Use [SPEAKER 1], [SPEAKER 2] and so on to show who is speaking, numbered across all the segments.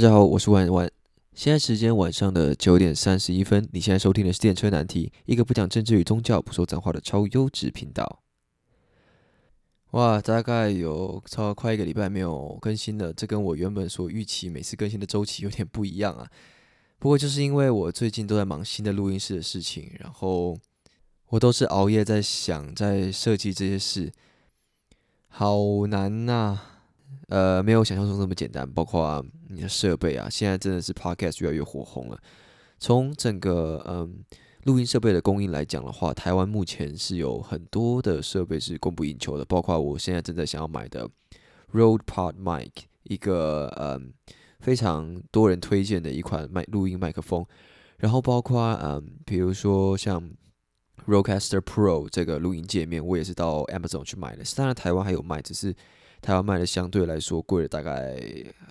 [SPEAKER 1] 大家好，我是万万。现在时间晚上的九点三十一分。你现在收听的是电车难题，一个不讲政治与宗教、不说脏话的超优质频道。哇，大概有超快一个礼拜没有更新了，这跟我原本所预期每次更新的周期有点不一样啊。不过就是因为我最近都在忙新的录音室的事情，然后我都是熬夜在想，在设计这些事，好难呐。呃，没有想象中那么简单，包括你的设备啊，现在真的是 Podcast 越来越火红了。从整个嗯录音设备的供应来讲的话，台湾目前是有很多的设备是供不应求的，包括我现在正在想要买的 Rode Pod Mic，一个嗯非常多人推荐的一款麦录音麦克风，然后包括嗯比如说像 Rodecaster Pro 这个录音界面，我也是到 Amazon 去买的，当然台湾还有卖，只是。台湾卖的相对来说贵了大概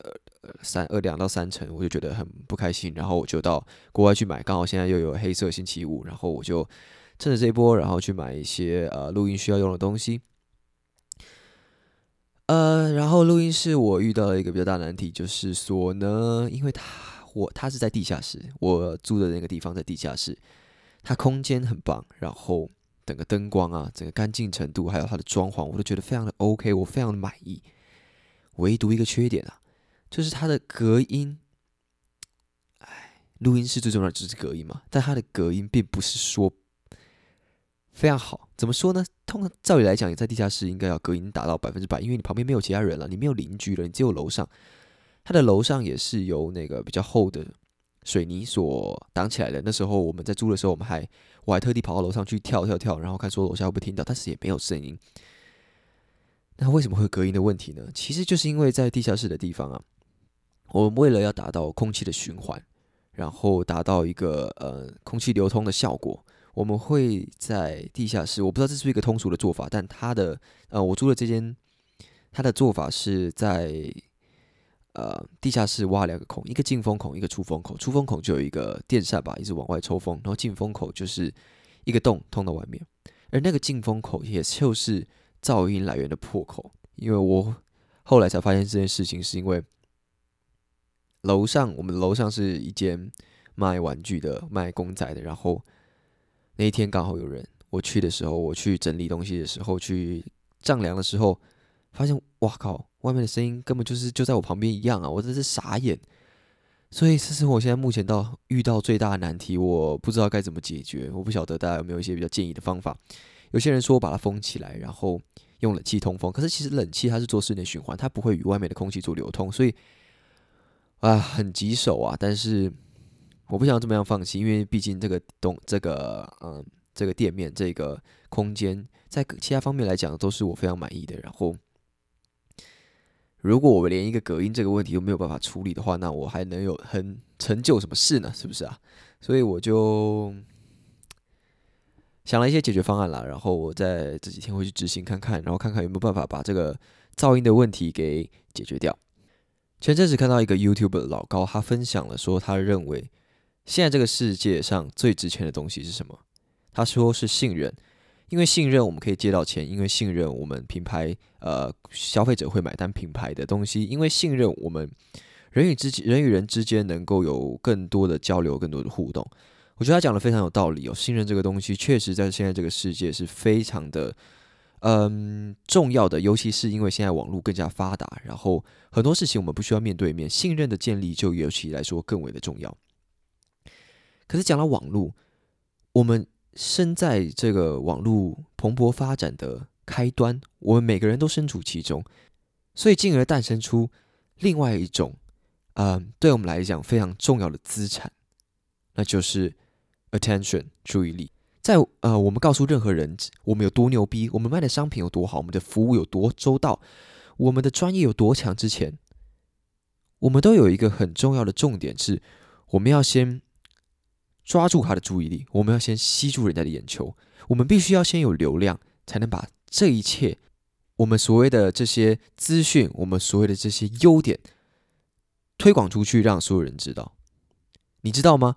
[SPEAKER 1] 呃三二两到三成，我就觉得很不开心，然后我就到国外去买，刚好现在又有黑色星期五，然后我就趁着这一波，然后去买一些呃录音需要用的东西。呃，然后录音室我遇到了一个比较大难题，就是说呢，因为它我它是在地下室，我住的那个地方在地下室，它空间很棒，然后。整个灯光啊，整个干净程度，还有它的装潢，我都觉得非常的 OK，我非常的满意。唯独一个缺点啊，就是它的隔音。哎，录音室最重要的就是隔音嘛，但它的隔音并不是说非常好。怎么说呢？通常照理来讲，你在地下室应该要隔音达到百分之百，因为你旁边没有其他人了，你没有邻居了，你只有楼上。它的楼上也是由那个比较厚的。水泥所挡起来的。那时候我们在租的时候，我们还我还特地跑到楼上去跳跳跳，然后看说楼下会不会听到，但是也没有声音。那为什么会隔音的问题呢？其实就是因为在地下室的地方啊，我们为了要达到空气的循环，然后达到一个呃空气流通的效果，我们会在地下室。我不知道这是一个通俗的做法，但它的呃，我租的这间，它的做法是在。呃，地下室挖两个孔，一个进风孔，一个出风口。出风口就有一个电扇吧，一直往外抽风，然后进风口就是一个洞，通到外面。而那个进风口也就是噪音来源的破口。因为我后来才发现这件事情，是因为楼上我们楼上是一间卖玩具的、卖公仔的。然后那一天刚好有人，我去的时候，我去整理东西的时候，去丈量的时候，发现哇靠！外面的声音根本就是就在我旁边一样啊！我真是傻眼。所以这是我现在目前到遇到最大的难题，我不知道该怎么解决。我不晓得大家有没有一些比较建议的方法。有些人说我把它封起来，然后用冷气通风。可是其实冷气它是做室内循环，它不会与外面的空气做流通，所以啊很棘手啊。但是我不想这么样放弃，因为毕竟这个东这个嗯这个店面这个空间在其他方面来讲都是我非常满意的。然后。如果我连一个隔音这个问题都没有办法处理的话，那我还能有很成就什么事呢？是不是啊？所以我就想了一些解决方案啦，然后我在这几天会去执行看看，然后看看有没有办法把这个噪音的问题给解决掉。前阵子看到一个 YouTube 的老高，他分享了说，他认为现在这个世界上最值钱的东西是什么？他说是信任。因为信任，我们可以借到钱；因为信任，我们品牌呃消费者会买单品牌的东西；因为信任，我们人与之人与人之间能够有更多的交流、更多的互动。我觉得他讲的非常有道理哦。信任这个东西，确实在现在这个世界是非常的嗯重要的，尤其是因为现在网络更加发达，然后很多事情我们不需要面对面，信任的建立就尤其来说更为的重要。可是讲到网络，我们。身在这个网络蓬勃发展的开端，我们每个人都身处其中，所以进而诞生出另外一种，嗯，对我们来讲非常重要的资产，那就是 attention 注意力。在呃，我们告诉任何人我们有多牛逼，我们卖的商品有多好，我们的服务有多周到，我们的专业有多强之前，我们都有一个很重要的重点是，我们要先。抓住他的注意力，我们要先吸住人家的眼球。我们必须要先有流量，才能把这一切，我们所谓的这些资讯，我们所谓的这些优点推广出去，让所有人知道。你知道吗？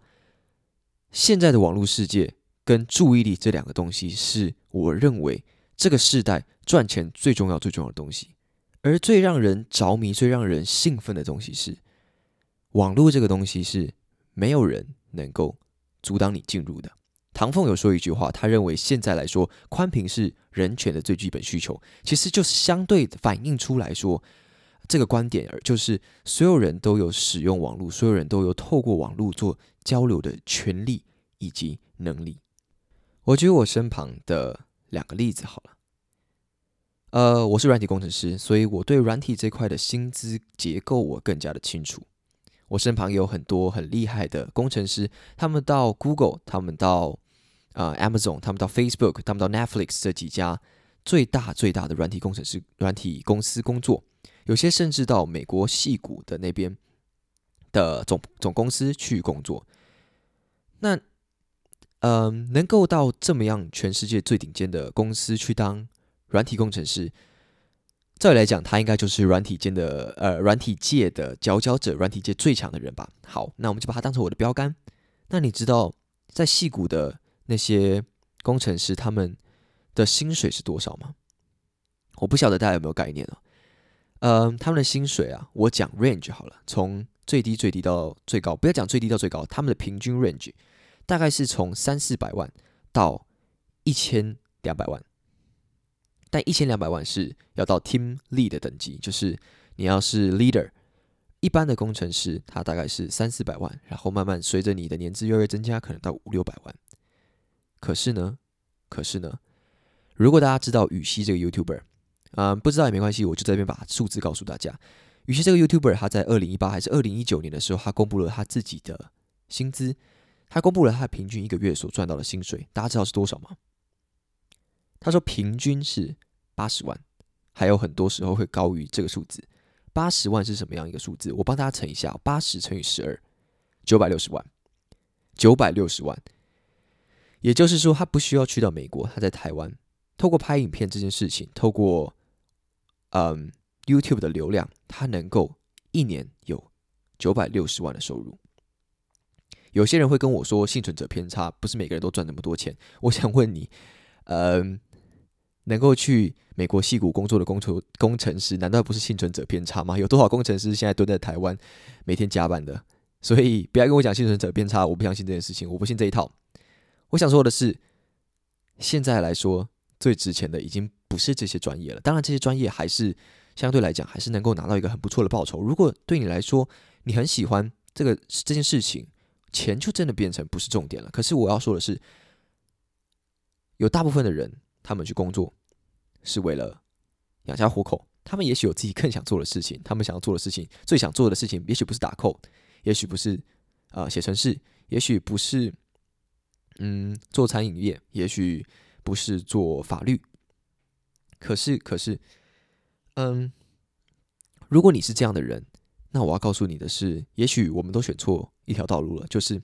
[SPEAKER 1] 现在的网络世界跟注意力这两个东西，是我认为这个时代赚钱最重要、最重要的东西。而最让人着迷、最让人兴奋的东西是，网络这个东西是没有人能够阻挡你进入的。唐凤有说一句话，他认为现在来说，宽屏是人权的最基本需求，其实就是相对反映出来说这个观点，就是所有人都有使用网络，所有人都有透过网络做交流的权利以及能力。我举我身旁的两个例子好了，呃，我是软体工程师，所以我对软体这块的薪资结构我更加的清楚。我身旁有很多很厉害的工程师，他们到 Google，他们到啊，Amazon，他们到 Facebook，他们到 Netflix 这几家最大最大的软体工程师、软体公司工作，有些甚至到美国戏谷的那边的总总公司去工作。那，嗯，能够到这么样全世界最顶尖的公司去当软体工程师，照理来讲，他应该就是软体间的呃软体界的佼佼者，软体界最强的人吧。好，那我们就把他当成我的标杆。那你知道在戏谷的？那些工程师他们的薪水是多少吗？我不晓得大家有没有概念啊？嗯，他们的薪水啊，我讲 range 好了，从最低最低到最高，不要讲最低到最高，他们的平均 range 大概是从三四百万到一千两百万，但一千两百万是要到 team lead 的等级，就是你要是 leader，一般的工程师他大概是三四百万，然后慢慢随着你的年资越来越增加，可能到五六百万。可是呢，可是呢，如果大家知道羽西这个 YouTuber，啊，不知道也没关系，我就在这边把数字告诉大家。羽西这个 YouTuber，他在二零一八还是二零一九年的时候，他公布了他自己的薪资，他公布了他平均一个月所赚到的薪水，大家知道是多少吗？他说平均是八十万，还有很多时候会高于这个数字。八十万是什么样一个数字？我帮大家乘一下，八十乘以十二，九百六十万，九百六十万。也就是说，他不需要去到美国，他在台湾，透过拍影片这件事情，透过嗯 YouTube 的流量，他能够一年有九百六十万的收入。有些人会跟我说，幸存者偏差，不是每个人都赚那么多钱。我想问你，嗯，能够去美国戏谷工作的工程工程师，难道不是幸存者偏差吗？有多少工程师现在蹲在台湾，每天加班的？所以不要跟我讲幸存者偏差，我不相信这件事情，我不信这一套。我想说的是，现在来说最值钱的已经不是这些专业了。当然，这些专业还是相对来讲还是能够拿到一个很不错的报酬。如果对你来说你很喜欢这个这件事情，钱就真的变成不是重点了。可是我要说的是，有大部分的人他们去工作是为了养家糊口，他们也许有自己更想做的事情。他们想要做的事情，最想做的事情，也许不是打扣，也许不是啊写程式，也许不是。嗯，做餐饮业也许不是做法律，可是可是，嗯，如果你是这样的人，那我要告诉你的是，也许我们都选错一条道路了。就是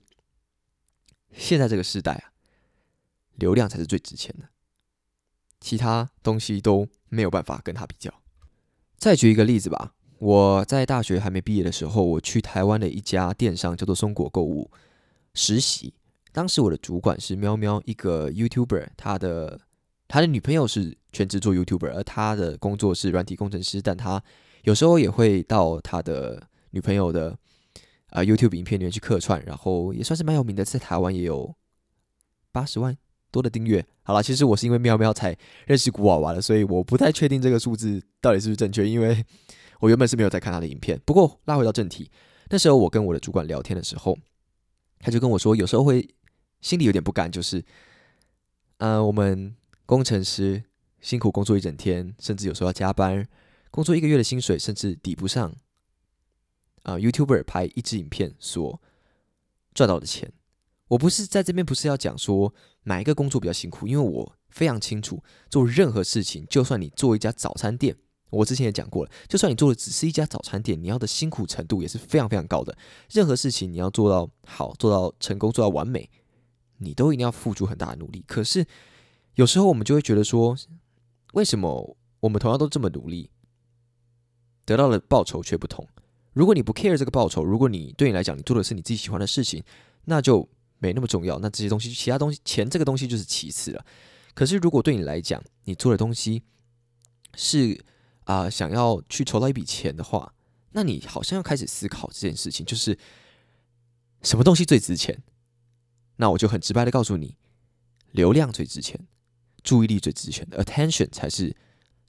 [SPEAKER 1] 现在这个时代啊，流量才是最值钱的，其他东西都没有办法跟他比较。再举一个例子吧，我在大学还没毕业的时候，我去台湾的一家电商叫做松果购物实习。当时我的主管是喵喵，一个 YouTuber，他的他的女朋友是全职做 YouTuber，而他的工作是软体工程师，但他有时候也会到他的女朋友的啊 YouTube 影片里面去客串，然后也算是蛮有名的，在台湾也有八十万多的订阅。好了，其实我是因为喵喵才认识古娃娃的，所以我不太确定这个数字到底是不是正确，因为我原本是没有在看他的影片。不过拉回到正题，那时候我跟我的主管聊天的时候，他就跟我说，有时候会。心里有点不甘，就是，呃，我们工程师辛苦工作一整天，甚至有时候要加班，工作一个月的薪水甚至抵不上啊，YouTuber 拍一支影片所赚到的钱。我不是在这边不是要讲说哪一个工作比较辛苦，因为我非常清楚，做任何事情，就算你做一家早餐店，我之前也讲过了，就算你做的只是一家早餐店，你要的辛苦程度也是非常非常高的。任何事情你要做到好，做到成功，做到完美。你都一定要付出很大的努力，可是有时候我们就会觉得说，为什么我们同样都这么努力，得到的报酬却不同？如果你不 care 这个报酬，如果你对你来讲，你做的是你自己喜欢的事情，那就没那么重要。那这些东西，其他东西，钱这个东西就是其次了。可是如果对你来讲，你做的东西是啊，想要去筹到一笔钱的话，那你好像要开始思考这件事情，就是什么东西最值钱？那我就很直白的告诉你，流量最值钱，注意力最值钱的 attention 才是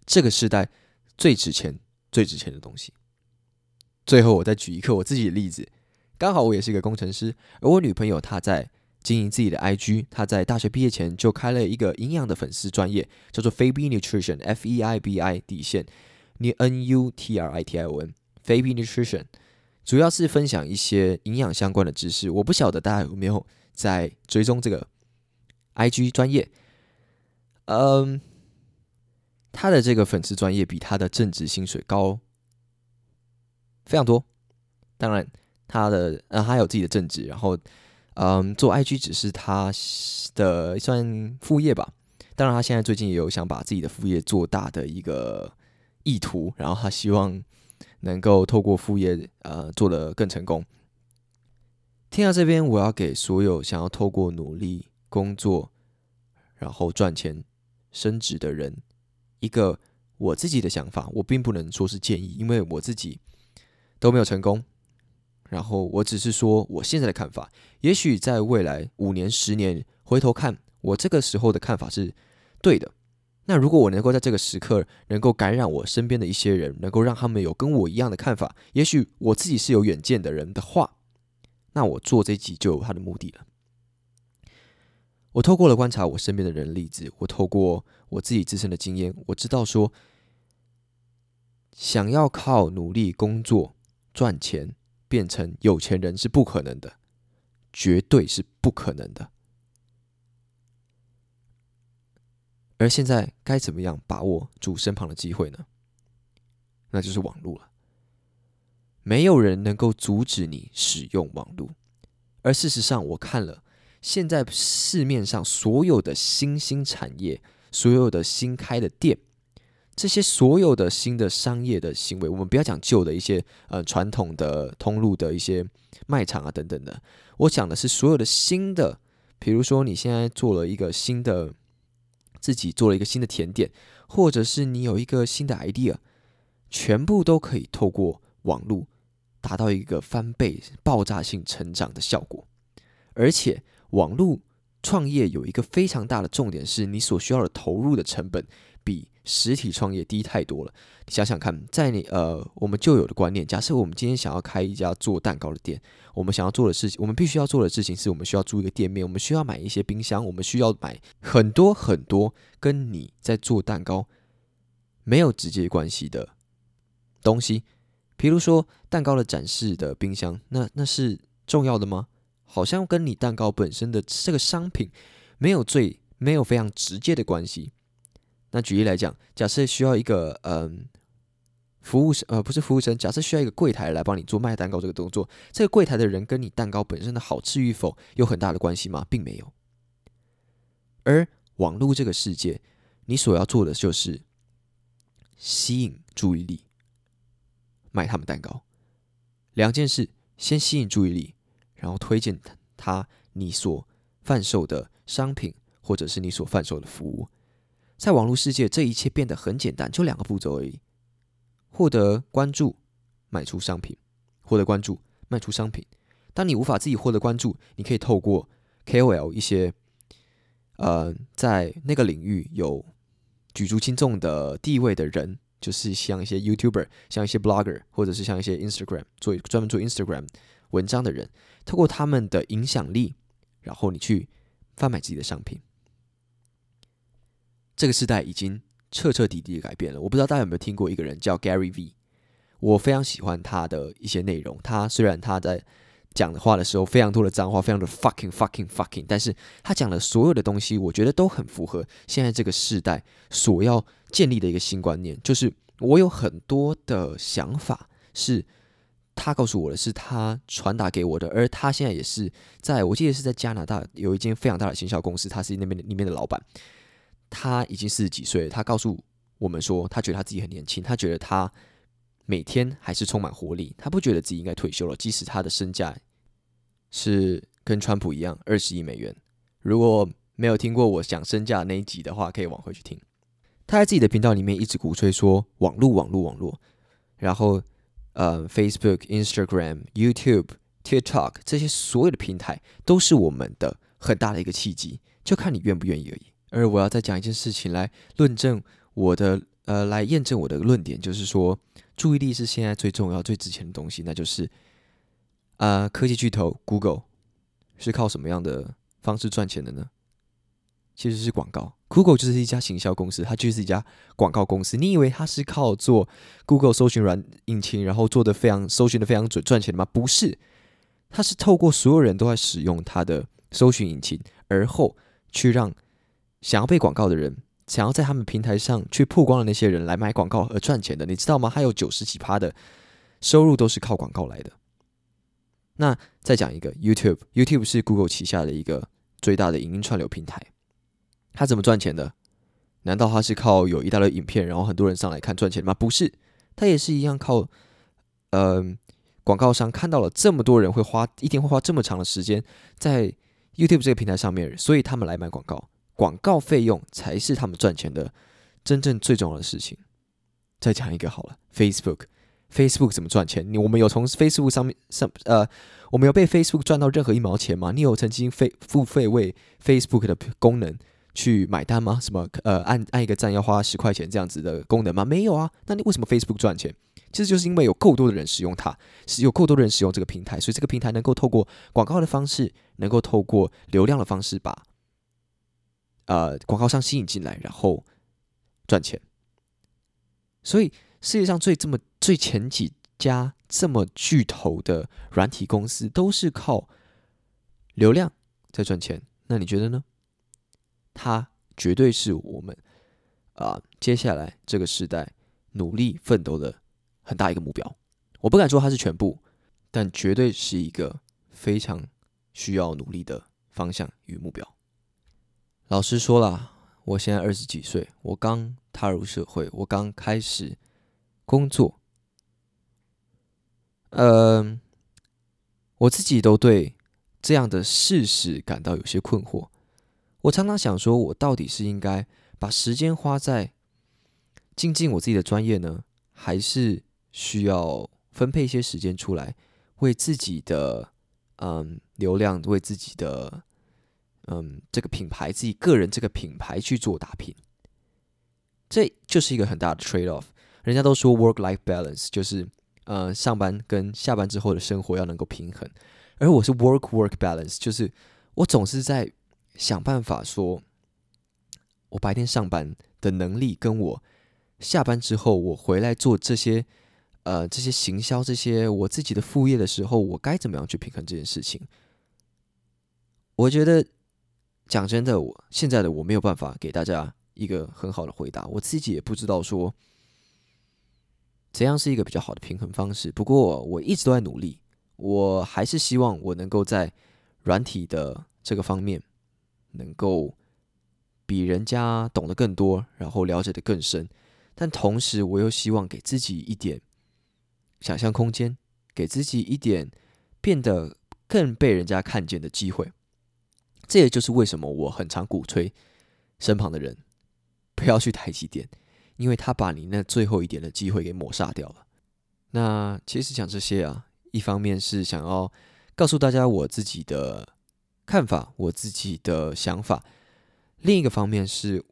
[SPEAKER 1] 这个时代最值钱、最值钱的东西。最后，我再举一个我自己的例子，刚好我也是一个工程师，而我女朋友她在经营自己的 IG，她在大学毕业前就开了一个营养的粉丝专业，叫做 Fabi Nutrition，F E I B I 底线，N U T R I T I O N，Fabi Nutrition，主要是分享一些营养相关的知识。我不晓得大家有没有。在追踪这个 IG 专业，嗯，他的这个粉丝专业比他的正职薪水高非常多。当然，他的呃，他有自己的正职，然后嗯，做 IG 只是他的算副业吧。当然，他现在最近也有想把自己的副业做大的一个意图，然后他希望能够透过副业呃做的更成功。听到这边，我要给所有想要透过努力工作，然后赚钱、升职的人一个我自己的想法。我并不能说是建议，因为我自己都没有成功。然后我只是说我现在的看法。也许在未来五年、十年回头看，我这个时候的看法是对的。那如果我能够在这个时刻能够感染我身边的一些人，能够让他们有跟我一样的看法，也许我自己是有远见的人的话。那我做这集就有它的目的了。我透过了观察我身边的人例子，我透过我自己自身的经验，我知道说，想要靠努力工作赚钱变成有钱人是不可能的，绝对是不可能的。而现在该怎么样把握住身旁的机会呢？那就是网络了。没有人能够阻止你使用网络，而事实上，我看了现在市面上所有的新兴产业，所有的新开的店，这些所有的新的商业的行为，我们不要讲旧的一些呃传统的通路的一些卖场啊等等的，我讲的是所有的新的，比如说你现在做了一个新的，自己做了一个新的甜点，或者是你有一个新的 idea，全部都可以透过。网络达到一个翻倍、爆炸性成长的效果，而且网络创业有一个非常大的重点，是你所需要的投入的成本比实体创业低太多了。你想想看，在你呃我们旧有的观念，假设我们今天想要开一家做蛋糕的店，我们想要做的事情，我们必须要做的事情是我们需要租一个店面，我们需要买一些冰箱，我们需要买很多很多跟你在做蛋糕没有直接关系的东西。比如说蛋糕的展示的冰箱，那那是重要的吗？好像跟你蛋糕本身的这个商品没有最没有非常直接的关系。那举例来讲，假设需要一个嗯服务生，呃不是服务生，假设需要一个柜台来帮你做卖蛋糕这个动作，这个柜台的人跟你蛋糕本身的好吃与否有很大的关系吗？并没有。而网络这个世界，你所要做的就是吸引注意力。卖他们蛋糕，两件事：先吸引注意力，然后推荐他你所贩售的商品，或者是你所贩售的服务。在网络世界，这一切变得很简单，就两个步骤而已：获得关注，卖出商品；获得关注，卖出商品。当你无法自己获得关注，你可以透过 KOL 一些，呃，在那个领域有举足轻重的地位的人。就是像一些 YouTuber，像一些 Blogger，或者是像一些 Instagram 做专门做 Instagram 文章的人，透过他们的影响力，然后你去贩卖自己的商品。这个时代已经彻彻底底的改变了。我不知道大家有没有听过一个人叫 Gary V，我非常喜欢他的一些内容。他虽然他在讲的话的时候，非常多的脏话，非常的 fucking fucking fucking，但是他讲的所有的东西，我觉得都很符合现在这个时代所要建立的一个新观念。就是我有很多的想法，是他告诉我的，是他传达给我的，而他现在也是在我记得是在加拿大有一间非常大的行销公司，他是那边里面的老板，他已经四十几岁，他告诉我们说，他觉得他自己很年轻，他觉得他。每天还是充满活力，他不觉得自己应该退休了，即使他的身价是跟川普一样二十亿美元。如果没有听过我讲身价那一集的话，可以往回去听。他在自己的频道里面一直鼓吹说网络、网络、网络，然后呃，Facebook、Instagram、YouTube、TikTok 这些所有的平台都是我们的很大的一个契机，就看你愿不愿意而已。而我要再讲一件事情来论证我的，呃，来验证我的论点，就是说，注意力是现在最重要、最值钱的东西，那就是，呃，科技巨头 Google 是靠什么样的方式赚钱的呢？其实是广告，Google 就是一家行销公司，它就是一家广告公司。你以为它是靠做 Google 搜寻软引擎，然后做的非常搜寻的非常准赚钱的吗？不是，它是透过所有人都在使用它的搜寻引擎，而后去让想要被广告的人，想要在他们平台上去曝光的那些人来买广告而赚钱的。你知道吗？它有九十几趴的收入都是靠广告来的。那再讲一个 YouTube，YouTube 是 Google 旗下的一个最大的影音串流平台。他怎么赚钱的？难道他是靠有一大堆影片，然后很多人上来看赚钱吗？不是，他也是一样靠，呃，广告商看到了这么多人会花一天会花这么长的时间在 YouTube 这个平台上面，所以他们来买广告，广告费用才是他们赚钱的真正最重要的事情。再讲一个好了，Facebook，Facebook 怎么赚钱？你我们有从 Facebook 上面上呃，我们有被 Facebook 赚到任何一毛钱吗？你有曾经费付费为 Facebook 的功能？去买单吗？什么呃，按按一个赞要花十块钱这样子的功能吗？没有啊。那你为什么 Facebook 赚钱？其实就是因为有够多的人使用它，是有够多的人使用这个平台，所以这个平台能够透过广告的方式，能够透过流量的方式把呃广告商吸引进来，然后赚钱。所以世界上最这么最前几家这么巨头的软体公司都是靠流量在赚钱。那你觉得呢？它绝对是我们啊，接下来这个时代努力奋斗的很大一个目标。我不敢说它是全部，但绝对是一个非常需要努力的方向与目标。老师说了，我现在二十几岁，我刚踏入社会，我刚开始工作，嗯，我自己都对这样的事实感到有些困惑。我常常想说，我到底是应该把时间花在精进我自己的专业呢，还是需要分配一些时间出来，为自己的嗯流量，为自己的嗯这个品牌，自己个人这个品牌去做打拼？这就是一个很大的 trade off。人家都说 work life balance，就是呃上班跟下班之后的生活要能够平衡，而我是 work work balance，就是我总是在。想办法说，我白天上班的能力跟我下班之后，我回来做这些呃这些行销这些我自己的副业的时候，我该怎么样去平衡这件事情？我觉得讲真的，我现在的我没有办法给大家一个很好的回答，我自己也不知道说怎样是一个比较好的平衡方式。不过我一直都在努力，我还是希望我能够在软体的这个方面。能够比人家懂得更多，然后了解的更深，但同时我又希望给自己一点想象空间，给自己一点变得更被人家看见的机会。这也就是为什么我很常鼓吹身旁的人不要去台积电，因为他把你那最后一点的机会给抹杀掉了。那其实讲这些啊，一方面是想要告诉大家我自己的。看法，我自己的想法。另一个方面是，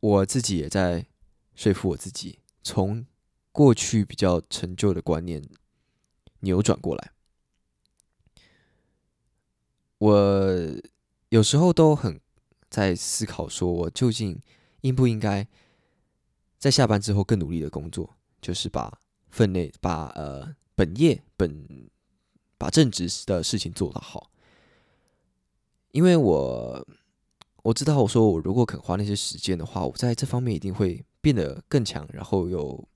[SPEAKER 1] 我自己也在说服我自己，从过去比较陈旧的观念扭转过来。我有时候都很在思考，说我究竟应不应该在下班之后更努力的工作，就是把分内把呃本业本把正职的事情做得好。因为我我知道，我说我如果肯花那些时间的话，我在这方面一定会变得更强，然后有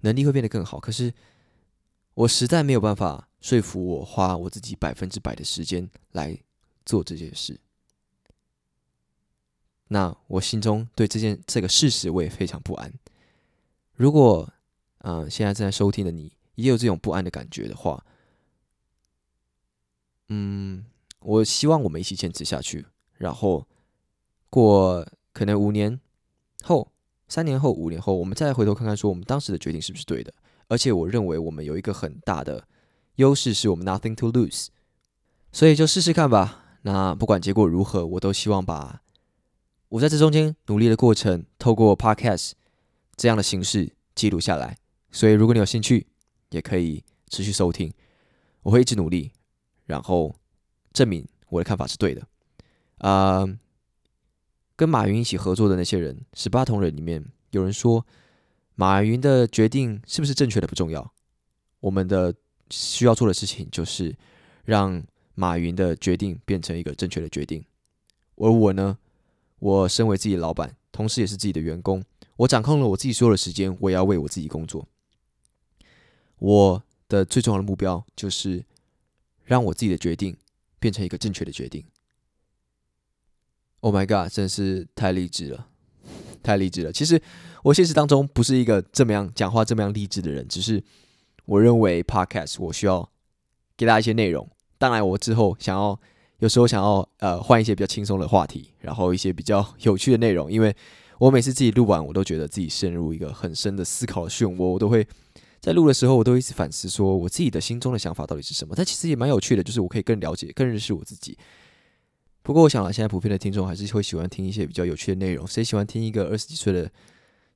[SPEAKER 1] 能力会变得更好。可是我实在没有办法说服我花我自己百分之百的时间来做这件事。那我心中对这件这个事实我也非常不安。如果嗯现在正在收听的你也有这种不安的感觉的话，嗯。我希望我们一起坚持下去，然后过可能五年后、三年后、五年后，我们再回头看看，说我们当时的决定是不是对的，而且我认为我们有一个很大的优势，是我们 nothing to lose，所以就试试看吧。那不管结果如何，我都希望把我在这中间努力的过程，透过 podcast 这样的形式记录下来。所以如果你有兴趣，也可以持续收听，我会一直努力，然后证明我的看法是对的。啊，跟马云一起合作的那些人，十八铜人里面有人说，马云的决定是不是正确的不重要，我们的需要做的事情就是让马云的决定变成一个正确的决定。而我呢，我身为自己的老板，同时也是自己的员工，我掌控了我自己所有的时间，我也要为我自己工作。我的最重要的目标就是让我自己的决定变成一个正确的决定。Oh my god，真是太励志了，太励志了。其实我现实当中不是一个这么样讲话这么样励志的人，只是我认为 podcast 我需要给大家一些内容。当然，我之后想要有时候想要呃换一些比较轻松的话题，然后一些比较有趣的内容，因为我每次自己录完，我都觉得自己陷入一个很深的思考的漩涡，我都会。在录的时候，我都一直反思，说我自己的心中的想法到底是什么。但其实也蛮有趣的，就是我可以更了解、更认识我自己。不过，我想了，现在普遍的听众还是会喜欢听一些比较有趣的内容。谁喜欢听一个二十几岁的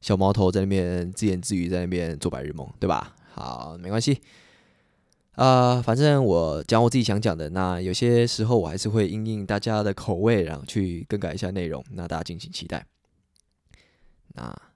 [SPEAKER 1] 小毛头在那边自言自语，在那边做白日梦，对吧？好，没关系。啊，反正我讲我自己想讲的。那有些时候我还是会应应大家的口味，然后去更改一下内容。那大家敬请期待。那。